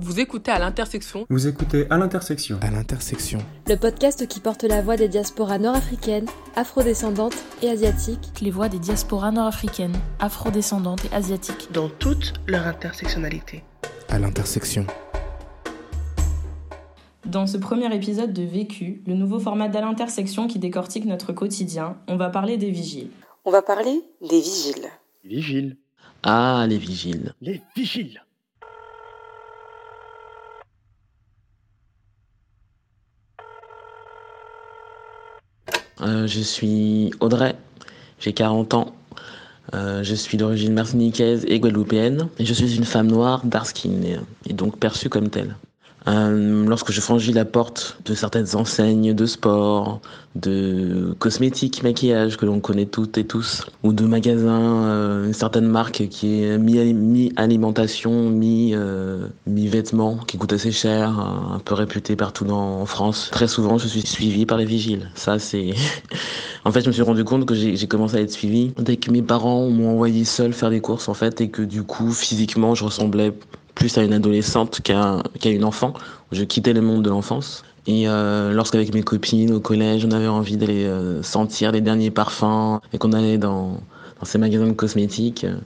Vous écoutez à l'intersection. Vous écoutez à l'intersection. À l'intersection. Le podcast qui porte la voix des diasporas nord-africaines, afrodescendantes et asiatiques. Les voix des diasporas nord-africaines, afrodescendantes et asiatiques. Dans toute leur intersectionnalité. À l'intersection. Dans ce premier épisode de Vécu, le nouveau format d'À l'intersection qui décortique notre quotidien, on va parler des vigiles. On va parler des vigiles. Vigiles. Ah, les vigiles. Les vigiles. Euh, je suis Audrey, j'ai 40 ans. Euh, je suis d'origine martiniquaise et guadeloupéenne. Et je suis une femme noire, dark skin, et, et donc perçue comme telle. Euh, lorsque je franchis la porte de certaines enseignes de sport, de cosmétiques, maquillage que l'on connaît toutes et tous, ou de magasins, euh, une certaine marque qui est mi-alimentation, mi, euh, mi-vêtements, qui coûte assez cher, un peu réputé partout dans, en France. Très souvent, je suis suivi par les vigiles. Ça, c'est... en fait, je me suis rendu compte que j'ai commencé à être suivi dès que mes parents m'ont envoyé seul faire des courses, en fait, et que du coup, physiquement, je ressemblais plus à une adolescente qu'à qu'à une enfant. Je quittais le monde de l'enfance. Et euh, lorsqu'avec mes copines au collège, on avait envie d'aller euh, sentir les derniers parfums et qu'on allait dans, dans ces magasins de cosmétiques, euh,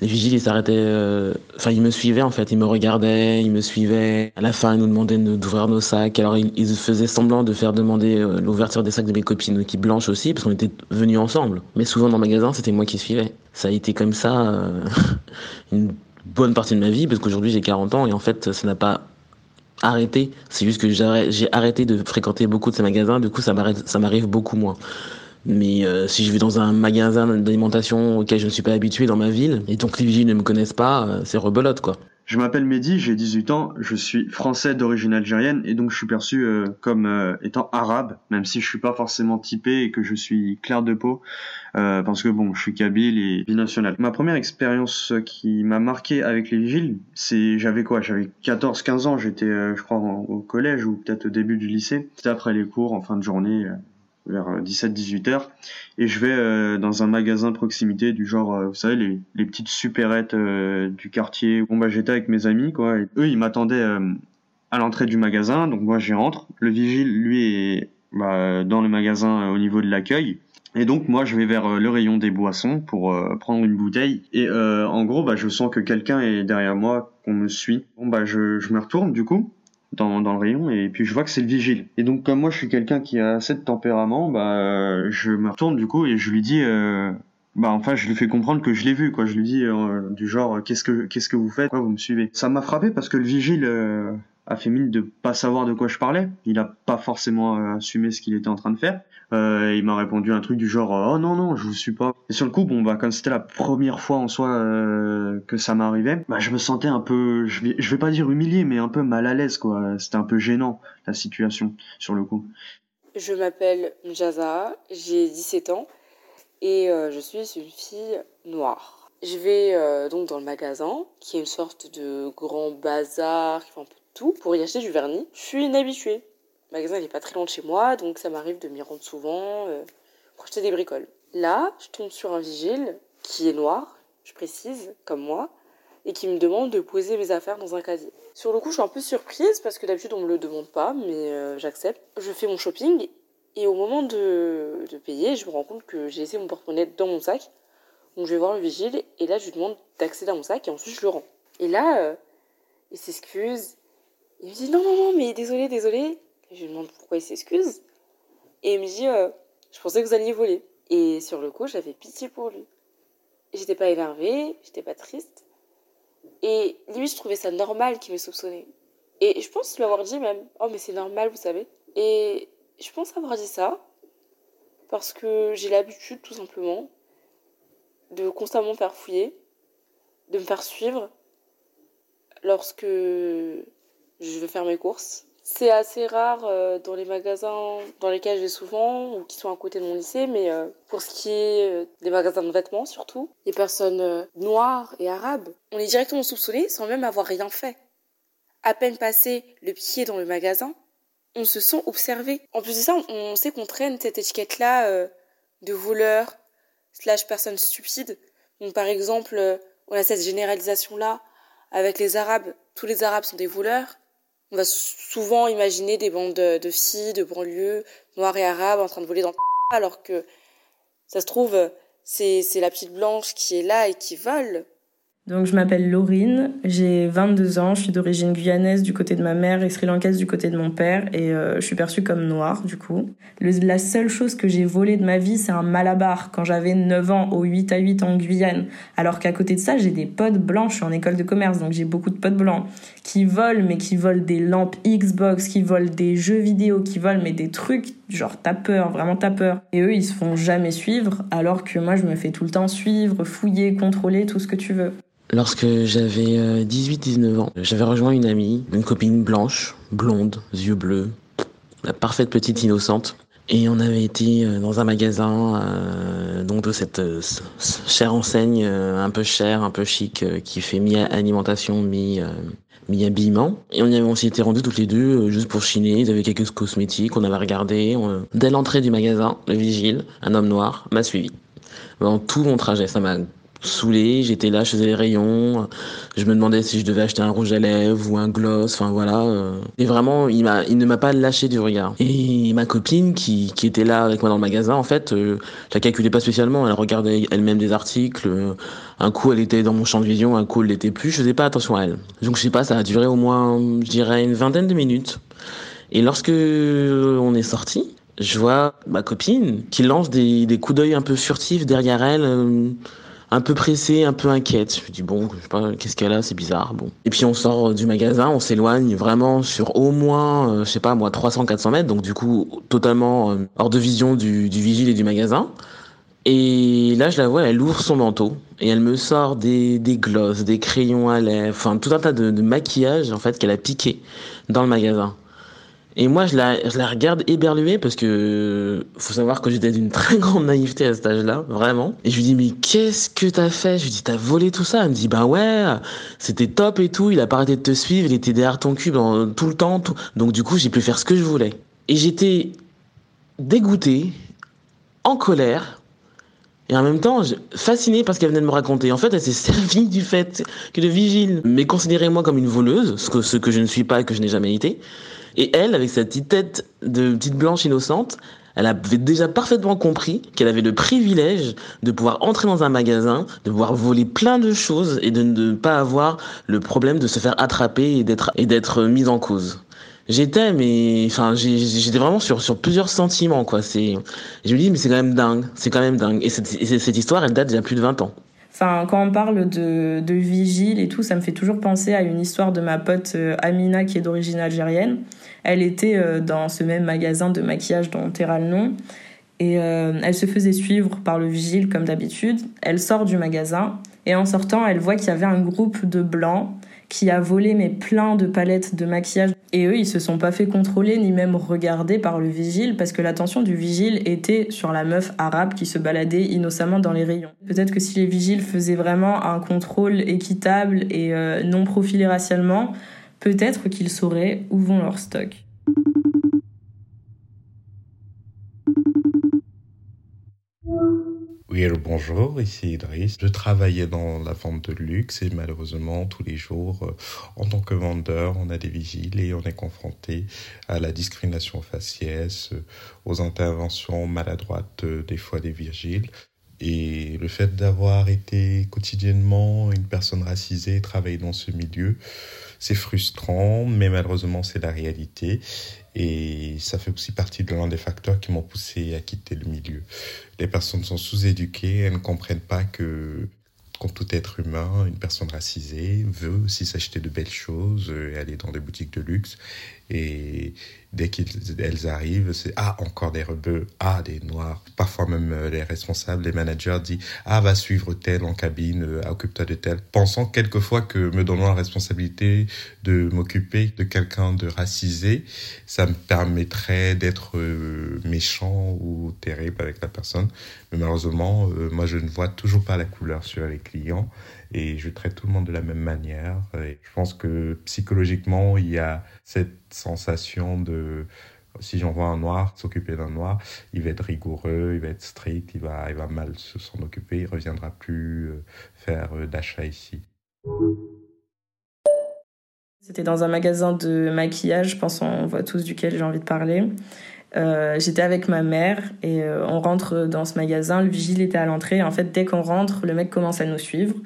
les vigiles, ils s'arrêtaient, enfin, ils me suivaient en fait, ils me regardaient, ils me suivaient. À la fin, ils nous demandaient d'ouvrir nos sacs. Alors, ils, ils, faisaient semblant de faire demander l'ouverture des sacs de mes copines, équipe blanche aussi, parce qu'on était venus ensemble. Mais souvent dans le magasin, c'était moi qui suivais. Ça a été comme ça une bonne partie de ma vie parce qu'aujourd'hui j'ai 40 ans et en fait ça n'a pas arrêté. C'est juste que j'ai arrêté de fréquenter beaucoup de ces magasins, du coup ça m'arrive beaucoup moins. Mais euh, si je vais dans un magasin d'alimentation auquel je ne suis pas habitué dans ma ville et donc les vigiles ne me connaissent pas, euh, c'est rebelote quoi. Je m'appelle Mehdi, j'ai 18 ans, je suis français d'origine algérienne et donc je suis perçu euh, comme euh, étant arabe, même si je suis pas forcément typé et que je suis clair de peau, euh, parce que bon, je suis kabyle et binational. Ma première expérience qui m'a marqué avec les vigiles, c'est j'avais quoi? J'avais 14-15 ans, j'étais je crois au collège ou peut-être au début du lycée. C'était après les cours, en fin de journée vers 17-18 heures. Et je vais euh, dans un magasin de proximité du genre euh, vous savez les, petites supérettes euh, du quartier bon bah j'étais avec mes amis quoi. Eux ils m'attendaient à l'entrée du magasin. Donc moi j'y rentre. Le vigile lui est bah, dans le magasin au niveau de l'accueil. Et donc moi je vais vers le rayon des boissons pour prendre une bouteille. Et en gros bah je sens que quelqu'un est derrière moi qu'on me suit. Bon bah je, je me retourne du coup dans, dans le rayon et puis je vois que c'est le vigile. Et donc comme moi je suis quelqu'un qui a assez de tempérament, bah je me retourne du coup et je lui dis euh, bah enfin je lui fais comprendre que je l'ai vu quoi, je lui dis euh, du genre qu'est-ce que qu'est-ce que vous faites? Pourquoi vous me suivez? Ça m'a frappé parce que le vigile euh, a fait mine de pas savoir de quoi je parlais. Il a pas forcément euh, assumé ce qu'il était en train de faire. Euh, il m'a répondu un truc du genre oh non non je vous suis pas. Et sur le coup bon bah comme c'était la première fois en soi euh, que ça m'arrivait, bah je me sentais un peu je vais vais pas dire humilié mais un peu mal à l'aise quoi. C'était un peu gênant la situation sur le coup. Je m'appelle Njaza, j'ai 17 ans et euh, je suis une fille noire. Je vais euh, donc dans le magasin qui est une sorte de grand bazar qui fait un peu pour y acheter du vernis. Je suis inhabituée. Le magasin n'est pas très loin de chez moi, donc ça m'arrive de m'y rendre souvent euh, pour acheter des bricoles. Là, je tombe sur un vigile qui est noir, je précise, comme moi, et qui me demande de poser mes affaires dans un casier. Sur le coup, je suis un peu surprise parce que d'habitude on me le demande pas, mais euh, j'accepte. Je fais mon shopping et au moment de, de payer, je me rends compte que j'ai laissé mon porte-monnaie dans mon sac. Donc je vais voir le vigile et là je lui demande d'accéder à mon sac et ensuite je le rends. Et là, euh, il s'excuse. Il me dit non, non, non, mais désolé, désolé. Je lui demande pourquoi il s'excuse. Et il me dit, euh, je pensais que vous alliez voler. Et sur le coup, j'avais pitié pour lui. J'étais pas énervée, j'étais pas triste. Et lui, je trouvais ça normal qu'il me soupçonnait. Et je pense lui avoir dit même, oh mais c'est normal, vous savez. Et je pense avoir dit ça parce que j'ai l'habitude, tout simplement, de constamment me faire fouiller, de me faire suivre lorsque je vais faire mes courses. C'est assez rare euh, dans les magasins dans lesquels je vais souvent ou qui sont à côté de mon lycée, mais euh, pour ce qui est euh, des magasins de vêtements surtout, les personnes noires et arabes, on est directement soupçonné sans même avoir rien fait. À peine passé le pied dans le magasin, on se sent observé. En plus de ça, on sait qu'on traîne cette étiquette-là de voleur slash personne stupide. Donc par exemple, on a cette généralisation-là avec les Arabes tous les Arabes sont des voleurs. On va souvent imaginer des bandes de filles de banlieue, noires et arabes, en train de voler dans alors que ça se trouve, c'est la petite blanche qui est là et qui vole. Donc je m'appelle Laurine, j'ai 22 ans, je suis d'origine guyanaise du côté de ma mère et sri-lankaise du côté de mon père et euh, je suis perçue comme noire du coup. la seule chose que j'ai volée de ma vie c'est un malabar quand j'avais 9 ans au 8 à 8 en Guyane. Alors qu'à côté de ça j'ai des potes blancs, je suis en école de commerce donc j'ai beaucoup de potes blancs qui volent mais qui volent des lampes Xbox, qui volent des jeux vidéo, qui volent mais des trucs genre t'as peur, vraiment t'as peur. Et eux ils se font jamais suivre alors que moi je me fais tout le temps suivre, fouiller, contrôler, tout ce que tu veux. Lorsque j'avais 18-19 euh, ans, j'avais rejoint une amie, une copine blanche, blonde, yeux bleus, la parfaite petite innocente. Et on avait été euh, dans un magasin euh, donc de cette chère enseigne un peu chère, un peu chic, qui fait mi-alimentation, mi, mi-habillement. Et on y avait, on s'y était rendus toutes les deux juste pour chiner. Ils avaient quelques cosmétiques, on avait regardé. Dès l'entrée du magasin, le vigile, un homme noir, m'a suivi. Dans tout mon trajet, ça m'a saoulé, j'étais là, je faisais les rayons, je me demandais si je devais acheter un rouge à lèvres ou un gloss, enfin voilà. Euh. Et vraiment, il, m'a, il ne m'a pas lâché du regard. Et ma copine qui, qui était là avec moi dans le magasin, en fait, euh, je la calculais pas spécialement, elle regardait elle-même des articles, un coup elle était dans mon champ de vision, un coup elle l'était plus, je faisais pas attention à elle. Donc je sais pas, ça a duré au moins, je dirais, une vingtaine de minutes. Et lorsque on est sorti, je vois ma copine qui lance des, des coups d'œil un peu furtifs derrière elle. Euh, un peu pressée, un peu inquiète. Je me dis bon, je sais pas, qu'est-ce qu'elle a, c'est bizarre. Bon. Et puis on sort du magasin, on s'éloigne vraiment sur au moins, euh, je sais pas moi, 300-400 mètres, donc du coup totalement euh, hors de vision du, du vigile et du magasin. Et là, je la vois, elle ouvre son manteau et elle me sort des, des glosses, des crayons à lèvres, enfin tout un tas de, de maquillage en fait qu'elle a piqué dans le magasin. Et moi, je la, regarde éberluée parce que faut savoir que j'étais d'une très grande naïveté à cet âge-là, vraiment. Et je lui dis, mais qu'est-ce que t'as fait? Je lui dis, t'as volé tout ça Elle me dit, bah ouais, c'était top et tout, il a pas arrêté de te suivre, il était derrière ton cube tout le temps. Donc du coup, j'ai pu faire ce que je voulais. Et j'étais dégoûté, en colère, et en même temps, fasciné par ce qu'elle venait de me raconter. En fait, elle s'est servie du fait que le vigile m'ait considéré moi comme une voleuse, ce que, ce que je ne suis pas et que je n'ai jamais été. Et elle, avec sa petite tête de petite blanche innocente, elle avait déjà parfaitement compris qu'elle avait le privilège de pouvoir entrer dans un magasin, de pouvoir voler plein de choses et de ne pas avoir le problème de se faire attraper et d'être et d'être mise en cause. J'étais mais enfin j'étais vraiment sur sur plusieurs sentiments quoi, c'est je me dis mais c'est quand même dingue, c'est quand même dingue et cette, cette histoire elle date d'il y a plus de 20 ans. Enfin, quand on parle de, de vigile et tout, ça me fait toujours penser à une histoire de ma pote euh, Amina qui est d'origine algérienne. Elle était euh, dans ce même magasin de maquillage dont taiera le nom. Et euh, elle se faisait suivre par le vigile comme d'habitude. Elle sort du magasin et en sortant, elle voit qu'il y avait un groupe de blancs qui a volé mais plein de palettes de maquillage. Et eux, ils se sont pas fait contrôler ni même regarder par le vigile parce que l'attention du vigile était sur la meuf arabe qui se baladait innocemment dans les rayons. Peut-être que si les vigiles faisaient vraiment un contrôle équitable et euh, non profilé racialement, peut-être qu'ils sauraient où vont leurs stocks. Oui, bonjour, ici Idriss. Je travaillais dans la vente de luxe et malheureusement, tous les jours, euh, en tant que vendeur, on a des vigiles et on est confronté à la discrimination faciès, euh, aux interventions maladroites euh, des fois des vigiles. Et le fait d'avoir été quotidiennement une personne racisée, travailler dans ce milieu, c'est frustrant, mais malheureusement c'est la réalité. Et ça fait aussi partie de l'un des facteurs qui m'ont poussé à quitter le milieu. Les personnes sont sous-éduquées, elles ne comprennent pas que comme tout être humain, une personne racisée veut aussi s'acheter de belles choses, euh, aller dans des boutiques de luxe. Et dès qu'elles arrivent, c'est ah encore des rebeux, ah des noirs. Parfois même euh, les responsables, les managers disent ah va suivre tel en cabine, euh, occupe-toi de tel, pensant quelquefois que me donnant la responsabilité de m'occuper de quelqu'un de racisé, ça me permettrait d'être méchant ou terrible avec la personne. Mais malheureusement, moi je ne vois toujours pas la couleur sur les clients et je traite tout le monde de la même manière. Et je pense que psychologiquement, il y a cette sensation de si j'envoie un noir s'occuper d'un noir, il va être rigoureux, il va être strict, il va, il va mal s'en occuper, il reviendra plus euh, faire euh, d'achat ici. C'était dans un magasin de maquillage, je pense on voit tous duquel j'ai envie de parler. Euh, j'étais avec ma mère et euh, on rentre dans ce magasin. Le vigile était à l'entrée. En fait, dès qu'on rentre, le mec commence à nous suivre.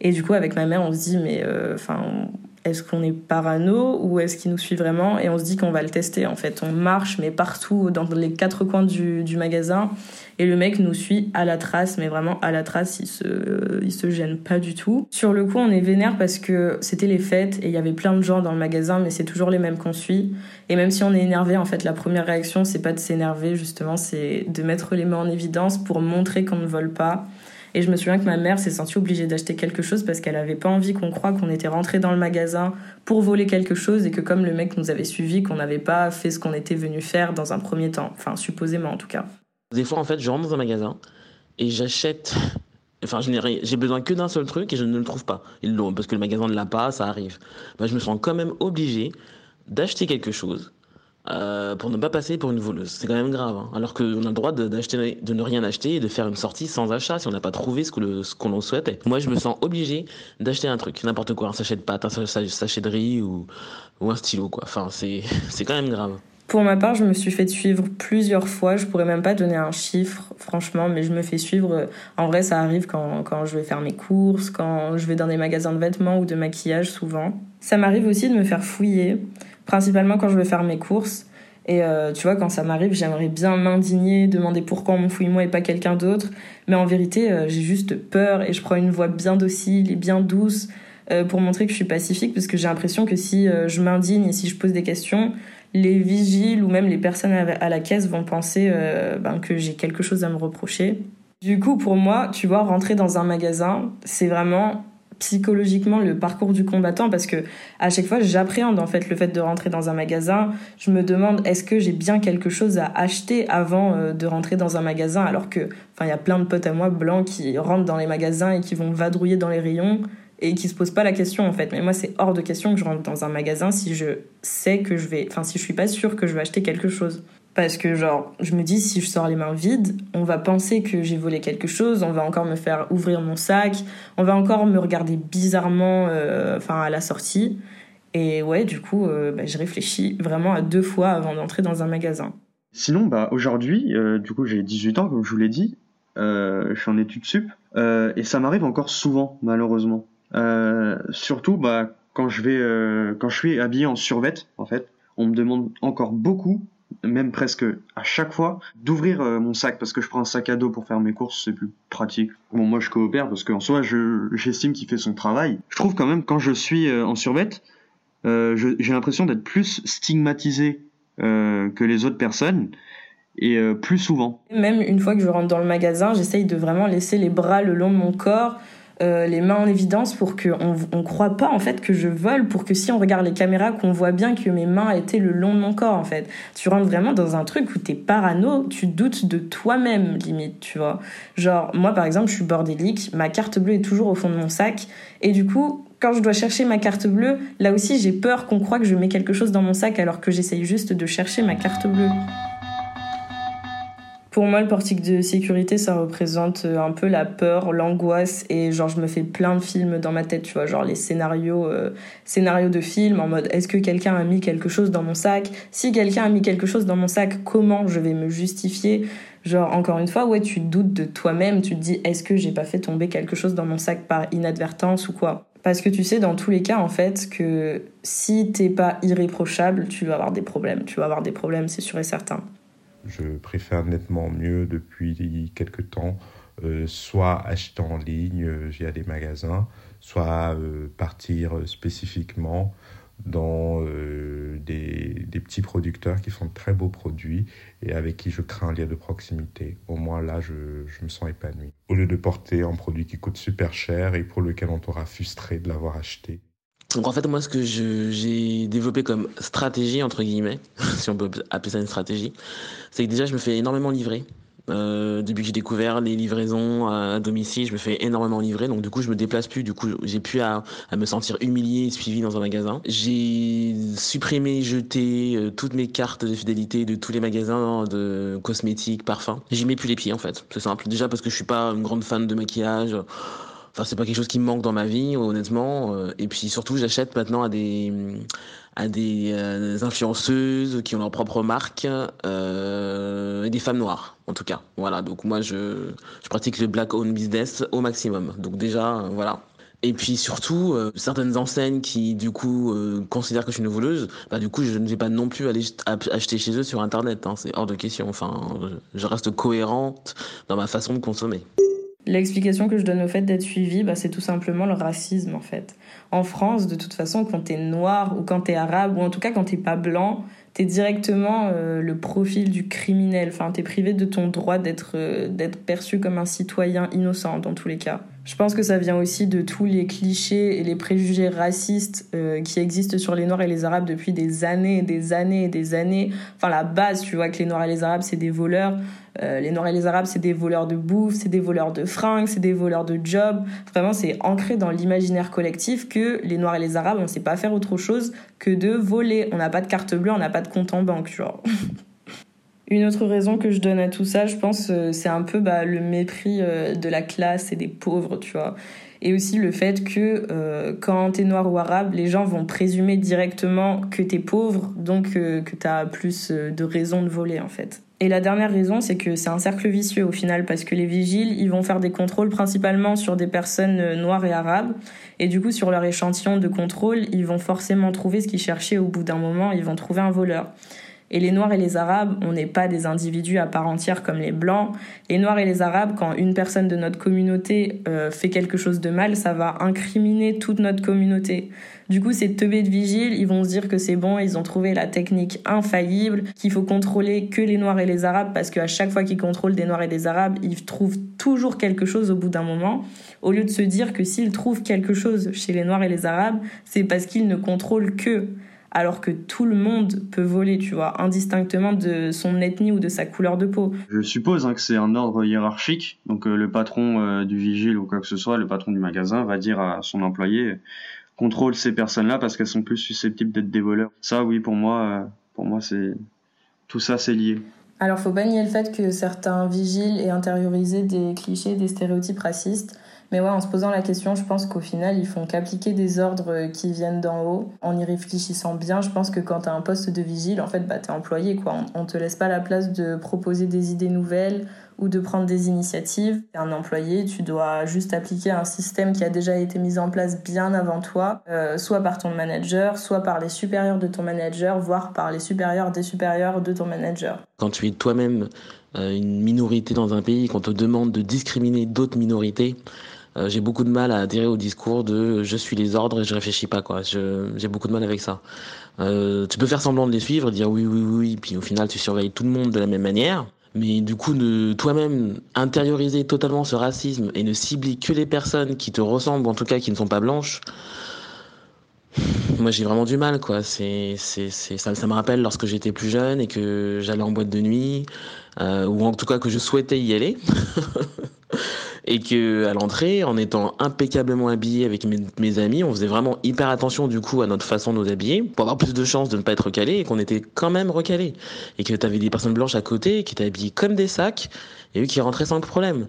Et du coup, avec ma mère, on se dit, mais euh, enfin, est-ce qu'on est parano ou est-ce qu'il nous suit vraiment Et on se dit qu'on va le tester. En fait, on marche, mais partout, dans les quatre coins du, magasin. Et le mec nous suit à la trace, mais vraiment à la trace, il se, il se gêne pas du tout. Sur le coup, on est vénère parce que c'était les fêtes et il y avait plein de gens dans le magasin, mais c'est toujours les mêmes qu'on suit. Et même si on est énervé, en fait, la première réaction, c'est pas de s'énerver, justement, c'est de mettre les mains en évidence pour montrer qu'on ne vole pas. Et je me souviens que ma mère s'est sentie obligée d'acheter quelque chose parce qu'elle avait pas envie qu'on croie qu'on était rentré dans le magasin pour voler quelque chose et que comme le mec nous avait suivi, qu'on n'avait pas fait ce qu'on était venu faire dans un premier temps. Enfin, supposément en tout cas. Des fois, en fait, je rentre dans un magasin et j'achète. Enfin, j'ai besoin que d'un seul truc et je ne le trouve pas. Ils l'ont parce que le magasin ne l'a pas, ça arrive. Bah, je me sens quand même obligé d'acheter quelque chose euh, pour ne pas passer pour une voleuse. C'est quand même grave. Hein. Alors qu'on a le droit d'acheter, de, ne rien acheter et de faire une sortie sans achat si on n'a pas trouvé ce qu'on ce qu'on souhaitait. Moi, je me sens obligé d'acheter un truc, n'importe quoi, un sachet de pâtes, un sachet de riz ou, un stylo. Enfin, c'est quand même grave. Pour ma part, je me suis fait suivre plusieurs fois. Je pourrais même pas donner un chiffre, franchement, mais je me fais suivre. En vrai, ça arrive quand je vais faire mes courses, quand je vais dans des magasins de vêtements ou de maquillage, souvent. Ça m'arrive aussi de me faire fouiller, principalement quand je vais faire mes courses. Et euh, tu vois, quand ça m'arrive, j'aimerais bien m'indigner, demander pourquoi on me fouille moi et pas quelqu'un d'autre. Mais en vérité, euh, j'ai juste peur et je prends une voix bien docile et bien douce euh, pour montrer que je suis pacifique, parce que j'ai l'impression que si je m'indigne et si je pose des questions, les vigiles ou même les personnes à la caisse vont penser ben, que j'ai quelque chose à me reprocher. Du coup, pour moi, tu vois, rentrer dans un magasin, c'est vraiment psychologiquement le parcours du combattant parce que à chaque fois j'appréhende en fait le fait de rentrer dans un magasin je me demande est-ce que j'ai bien quelque chose à acheter avant euh, de rentrer dans un magasin? Alors que enfin il y a plein de potes à moi blancs qui rentrent dans les magasins et qui vont vadrouiller dans les rayons et qui se pose pas la question en fait. Mais moi, c'est hors de question que je rentre dans un magasin si je sais que je vais, enfin, si je suis pas sûre que je vais acheter quelque chose. Parce que, genre, je me dis, si je sors les mains vides, on va penser que j'ai volé quelque chose, on va encore me faire ouvrir mon sac, on va encore me regarder bizarrement, euh, à la sortie. Et ouais, du coup, euh, bah, je réfléchis vraiment à deux fois avant d'entrer dans un magasin. Sinon, bah, aujourd'hui, euh, du coup, j'ai 18 ans, comme je vous l'ai dit, je suis en études sup, et ça m'arrive encore souvent, malheureusement. Euh, surtout, bah, quand je vais, euh, quand je suis habillé en survêt, en fait, on me demande encore beaucoup, même presque à chaque fois, d'ouvrir euh, mon sac parce que je prends un sac à dos pour faire mes courses, c'est plus pratique. Bon, moi je coopère parce qu'en soi, j'estime qu'il fait son travail. Je trouve quand même quand je suis en survêt, j'ai l'impression d'être plus stigmatisé que les autres personnes et plus souvent. Même une fois que je rentre dans le magasin, j'essaye de vraiment laisser les bras le long de mon corps euh, les mains en évidence pour qu'on on croit pas en fait que je vole, pour que si on regarde les caméras, qu'on voit bien que mes mains étaient le long de mon corps en fait. Tu rentres vraiment dans un truc où t'es parano, tu doutes de toi-même limite, tu vois. Genre moi par exemple, je suis bordélique, ma carte bleue est toujours au fond de mon sac et du coup quand je dois chercher ma carte bleue, là aussi j'ai peur qu'on croit que je mets quelque chose dans mon sac alors que j'essaye juste de chercher ma carte bleue. Pour moi, le portique de sécurité, ça représente euh, un peu la peur, l'angoisse et genre je me fais plein de films dans ma tête, tu vois, genre les scénarios, euh, scénarios de films en mode est-ce que quelqu'un a mis quelque chose dans mon sac? Si quelqu'un a mis quelque chose dans mon sac, comment je vais me justifier? Genre encore une fois, ouais, tu doutes de toi-même, tu te dis est-ce que j'ai pas fait tomber quelque chose dans mon sac par inadvertance ou quoi? Parce que tu sais, dans tous les cas, en fait, que si t'es pas irréprochable, tu vas avoir des problèmes. Tu vas avoir des problèmes, c'est sûr et certain je préfère nettement mieux depuis quelques temps euh, soit acheter en ligne euh, via des magasins, soit euh, partir spécifiquement dans des, petits producteurs qui font de très beaux produits et avec qui je crée un lien de proximité. Au moins là, je, je me sens épanoui. Au lieu de porter un produit qui coûte super cher et pour lequel on t'aura frustré de l'avoir acheté. Donc en fait, moi, ce que j'ai développé comme stratégie, entre guillemets, si on peut appeler ça une stratégie, c'est que déjà, je me fais énormément livrer. Euh, depuis que j'ai découvert les livraisons à, domicile, je me fais énormément livrer, donc du coup je me déplace plus, du coup j'ai plus à, me sentir humilié et suivi dans un magasin. J'ai supprimé, jeté euh, toutes mes cartes de fidélité de tous les magasins de cosmétiques, parfums. J'y mets plus les pieds en fait, c'est simple. Déjà parce que je suis pas une grande fan de maquillage. Enfin, c'est pas quelque chose qui me manque dans ma vie, honnêtement. Euh, et puis surtout, j'achète maintenant à des à des euh, influenceuses qui ont leur propre marque euh, et des femmes noires, en tout cas. Voilà. Donc moi, je je pratique le black owned business au maximum. Donc déjà, voilà. Et puis surtout, certaines enseignes qui du coup considèrent que je suis une voleuse, bah du coup je ne vais pas non plus aller acheter chez eux sur internet, hein, c'est hors de question. Enfin, je reste cohérente dans ma façon de consommer. L'explication que je donne au fait d'être suivi, bah, c'est tout simplement le racisme en fait. En France, de toute façon, quand t'es noir ou quand t'es arabe ou en tout cas quand t'es pas blanc, t'es directement euh, le profil du criminel. Enfin, t'es privé de ton droit d'être euh, d'être perçu comme un citoyen innocent dans tous les cas. Je pense que ça vient aussi de tous les clichés et les préjugés racistes euh, qui existent sur les Noirs et les Arabes depuis des années et des années et des années. Enfin, la base, tu vois, que les Noirs et les Arabes, c'est des voleurs. Euh, les Noirs et les Arabes, c'est des voleurs de bouffe, c'est des voleurs de fringues, c'est des voleurs de jobs. Vraiment, c'est ancré dans l'imaginaire collectif que les Noirs et les Arabes, on ne sait pas faire autre chose que de voler. On n'a pas de carte bleue, on n'a pas de compte en banque, genre. Une autre raison que je donne à tout ça, je pense, euh, c'est un peu bah, le mépris euh, de la classe et des pauvres, tu vois. Et aussi le fait que euh, quand t'es noir ou arabe, les gens vont présumer directement que t'es pauvre, donc que t'as plus de raisons de voler en fait. Et la dernière raison, c'est que c'est un cercle vicieux au final, parce que les vigiles, ils vont faire des contrôles principalement sur des personnes noires et arabes, et du coup sur leur échantillon de contrôle, ils vont forcément trouver ce qu'ils cherchaient au bout d'un moment, ils vont trouver un voleur. Et les Noirs et les Arabes, on n'est pas des individus à part entière comme les Blancs. Les Noirs et les Arabes, quand une personne de notre communauté euh, fait quelque chose de mal, ça va incriminer toute notre communauté. Du coup, ces teubés de vigiles, ils vont se dire que c'est bon, ils ont trouvé la technique infaillible, qu'il faut contrôler que les Noirs et les Arabes, parce qu'à chaque fois qu'ils contrôlent des Noirs et des Arabes, ils trouvent toujours quelque chose au bout d'un moment, au lieu de se dire que s'ils trouvent quelque chose chez les Noirs et les Arabes, c'est parce qu'ils ne contrôlent que alors que tout le monde peut voler, tu vois, indistinctement de son ethnie ou de sa couleur de peau. Je suppose hein, que c'est un ordre hiérarchique, donc euh, le patron euh, du vigile ou quoi que ce soit, le patron du magasin va dire à son employé contrôle ces personnes-là parce qu'elles sont plus susceptibles d'être des voleurs. Ça, oui, pour moi, euh, pour moi, c'est tout ça, c'est lié. Alors, faut pas nier le fait que certains vigiles aient intériorisé des clichés, des stéréotypes racistes. Mais ouais, en se posant la question, je pense qu'au final, ils font qu'appliquer des ordres qui viennent d'en haut. En y réfléchissant bien, je pense que quand tu as un poste de vigile, en fait, bah, tu es employé. Quoi. On, ne te laisse pas la place de proposer des idées nouvelles ou de prendre des initiatives. Un employé, tu dois juste appliquer un système qui a déjà été mis en place bien avant toi, euh, soit par ton manager, soit par les supérieurs de ton manager, voire par les supérieurs des supérieurs de ton manager. Quand tu es toi-même euh, une minorité dans un pays, qu'on te demande de discriminer d'autres minorités, euh, j'ai beaucoup de mal à adhérer au discours de je suis les ordres et je réfléchis pas quoi. J'ai beaucoup de mal avec ça. Tu peux faire semblant de les suivre, dire oui oui oui, puis au final tu surveilles tout le monde de la même manière. Mais du coup, toi-même intérioriser totalement ce racisme et ne cibler que les personnes qui te ressemblent, en tout cas qui ne sont pas blanches, moi j'ai vraiment du mal quoi. C'est, ça me rappelle lorsque j'étais plus jeune et que j'allais en boîte de nuit, euh, ou en tout cas que je souhaitais y aller. et que à l'entrée, en étant impeccablement habillé avec mes, amis, on faisait vraiment hyper attention du coup à notre façon de nous habiller pour avoir plus de chances de ne pas être recalé et qu'on était quand même recalé et que tu avais des personnes blanches à côté qui étaient habillées comme des sacs et eux qui rentraient sans problème.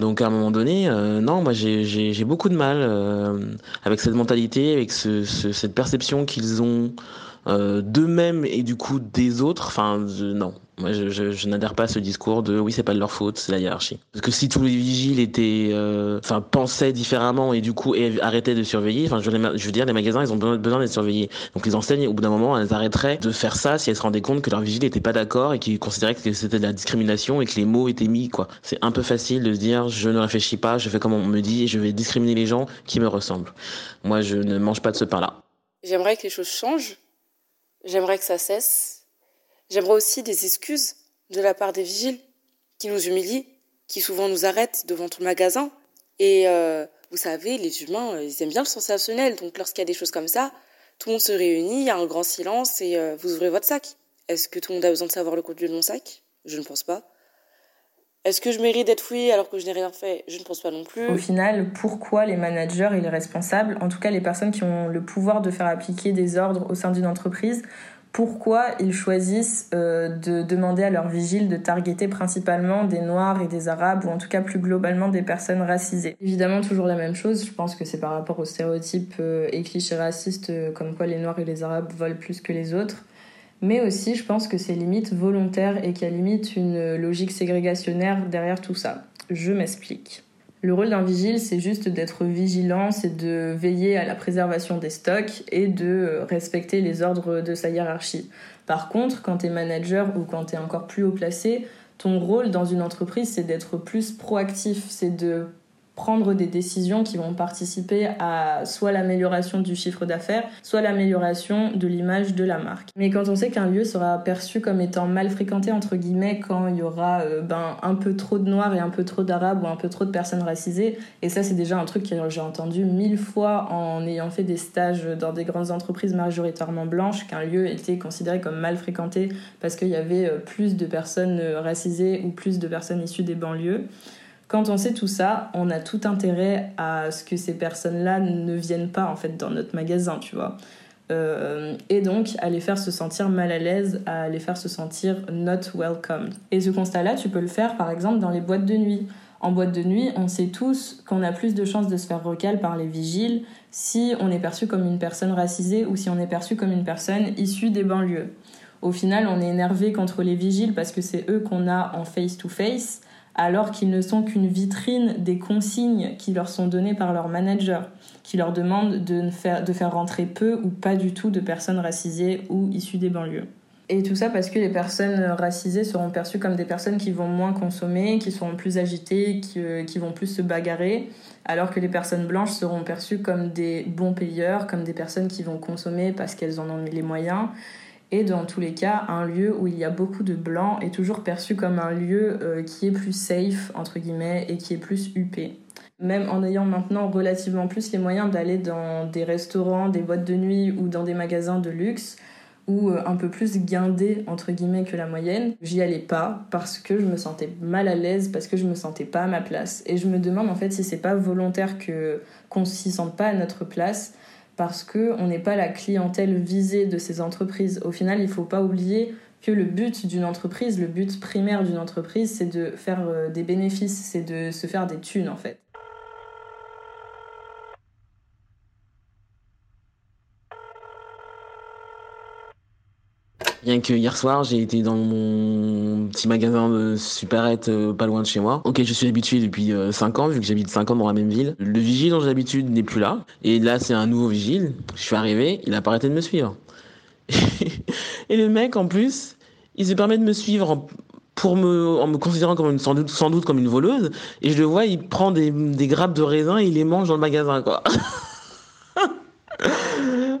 Donc à un moment donné, euh, non, moi j'ai beaucoup de mal euh, avec cette mentalité, avec ce, cette perception qu'ils ont euh, d'eux-mêmes et du coup des autres. Enfin, non, moi, je, n'adhère pas à ce discours de oui, c'est pas de leur faute, c'est la hiérarchie. Parce que si tous les vigiles étaient, euh, enfin, pensaient différemment et du coup arrêtaient de surveiller, enfin, je, veux dire, les magasins, ils ont besoin d'être surveillés. Donc les enseignes, au bout d'un moment, elles arrêteraient de faire ça si elles se rendaient compte que leurs vigiles n'étaient pas d'accord et qu'ils considéraient que c'était de la discrimination et que les mots étaient mis, quoi. C'est un peu facile de se dire, je ne réfléchis pas, je fais comme on me dit et je vais discriminer les gens qui me ressemblent. Moi, je ne mange pas de ce pain-là. J'aimerais que les choses changent. J'aimerais que ça cesse J'aimerais aussi des excuses de la part des vigiles qui nous humilient, qui souvent nous arrêtent devant tout le magasin. Et euh, vous savez, les humains, euh, ils aiment bien le sensationnel. Donc lorsqu'il y a des choses comme ça, tout le monde se réunit, il y a un grand silence et euh, vous ouvrez votre sac. Est-ce que tout le monde a besoin de savoir le contenu de mon sac? Je ne pense pas. Est-ce que je mérite d'être fouillé alors que je n'ai rien fait? Je ne pense pas non plus. Au final, pourquoi les managers et les responsables, en tout cas les personnes qui ont le pouvoir de faire appliquer des ordres au sein d'une entreprise, pourquoi ils choisissent euh, de demander à leurs vigiles de targeter principalement des Noirs et des Arabes, ou en tout cas plus globalement des personnes racisées? Évidemment, toujours la même chose, je pense que c'est par rapport aux stéréotypes euh, et clichés racistes, euh, comme quoi les Noirs et les Arabes volent plus que les autres. Mais aussi, je pense que c'est limite volontaire et qu'il y a limite une logique ségrégationnaire derrière tout ça. Je m'explique. Le rôle d'un vigile, c'est juste d'être vigilant, c'est de veiller à la préservation des stocks et de respecter les ordres de sa hiérarchie. Par contre, quand tu es manager ou quand tu es encore plus haut placé, ton rôle dans une entreprise, c'est d'être plus proactif, c'est de prendre des décisions qui vont participer à soit l'amélioration du chiffre d'affaires, soit l'amélioration de l'image de la marque. Mais quand on sait qu'un lieu sera perçu comme étant mal fréquenté, entre guillemets, quand il y aura euh, ben, un peu trop de noirs et un peu trop d'arabes ou un peu trop de personnes racisées, et ça c'est déjà un truc que j'ai entendu mille fois en ayant fait des stages dans des grandes entreprises majoritairement blanches, qu'un lieu était considéré comme mal fréquenté parce qu'il y avait euh, plus de personnes euh, racisées ou plus de personnes issues des banlieues. Quand on sait tout ça, on a tout intérêt à ce que ces personnes-là ne viennent pas en fait dans notre magasin, tu vois. Euh, et donc à les faire se sentir mal à l'aise, à les faire se sentir not welcomed. Et ce constat-là, tu peux le faire par exemple dans les boîtes de nuit. En boîte de nuit, on sait tous qu'on a plus de chances de se faire recal par les vigiles si on est perçu comme une personne racisée ou si on est perçu comme une personne issue des banlieues. Au final, on est énervé contre les vigiles parce que c'est eux qu'on a en face-to-face, alors qu'ils ne sont qu'une vitrine des consignes qui leur sont données par leur manager, qui leur demandent de faire, rentrer peu ou pas du tout de personnes racisées ou issues des banlieues. Et tout ça parce que les personnes racisées seront perçues comme des personnes qui vont moins consommer, qui seront plus agitées, euh, qui, vont plus se bagarrer, alors que les personnes blanches seront perçues comme des bons payeurs, comme des personnes qui vont consommer parce qu'elles en ont les moyens et dans tous les cas, un lieu où il y a beaucoup de blancs est toujours perçu comme un lieu euh, qui est plus safe, entre guillemets, et qui est plus huppé. Même en ayant maintenant relativement plus les moyens d'aller dans des restaurants, des boîtes de nuit ou dans des magasins de luxe, ou euh, un peu plus guindé entre guillemets que la moyenne, j'y allais pas parce que je me sentais mal à l'aise, parce que je me sentais pas à ma place. Et je me demande en fait si c'est pas volontaire que qu'on s'y sente pas à notre place parce qu'on n'est pas la clientèle visée de ces entreprises. Au final, il ne faut pas oublier que le but d'une entreprise, le but primaire d'une entreprise, c'est de faire euh, des bénéfices, c'est de se faire des thunes en fait. Bien que hier soir, j'ai été dans mon petit magasin de supérette euh, pas loin de chez moi. Ok, je suis habitué depuis 5 euh, ans, vu que j'habite 5 ans dans la même ville. Le vigile dont j'ai l'habitude n'est plus là. Et là, c'est un nouveau vigile. Je suis arrivé, il a pas arrêté de me suivre. et le mec, en plus, il se permet de me suivre en, pour me, en me considérant comme une, sans, doute, sans doute comme une voleuse. Et je le vois, il prend des, des grappes de raisin et il les mange dans le magasin, quoi.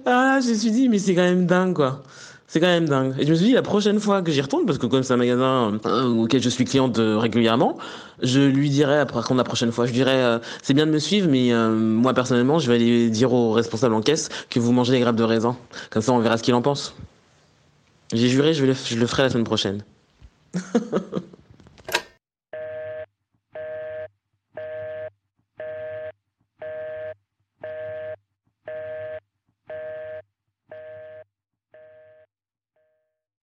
ah, je me suis dit, mais c'est quand même dingue, quoi. C'est quand même dingue. Et je me suis dit, la prochaine fois que j'y retourne, parce que comme c'est un magasin euh, auquel je suis cliente euh, régulièrement, je lui dirai, après contre la prochaine fois, je dirai, euh, c'est bien de me suivre, mais moi personnellement, je vais aller dire au responsable en caisse que vous mangez des grappes de raisin. Comme ça, on verra ce qu'il en pense. J'ai juré, je le ferai la semaine prochaine.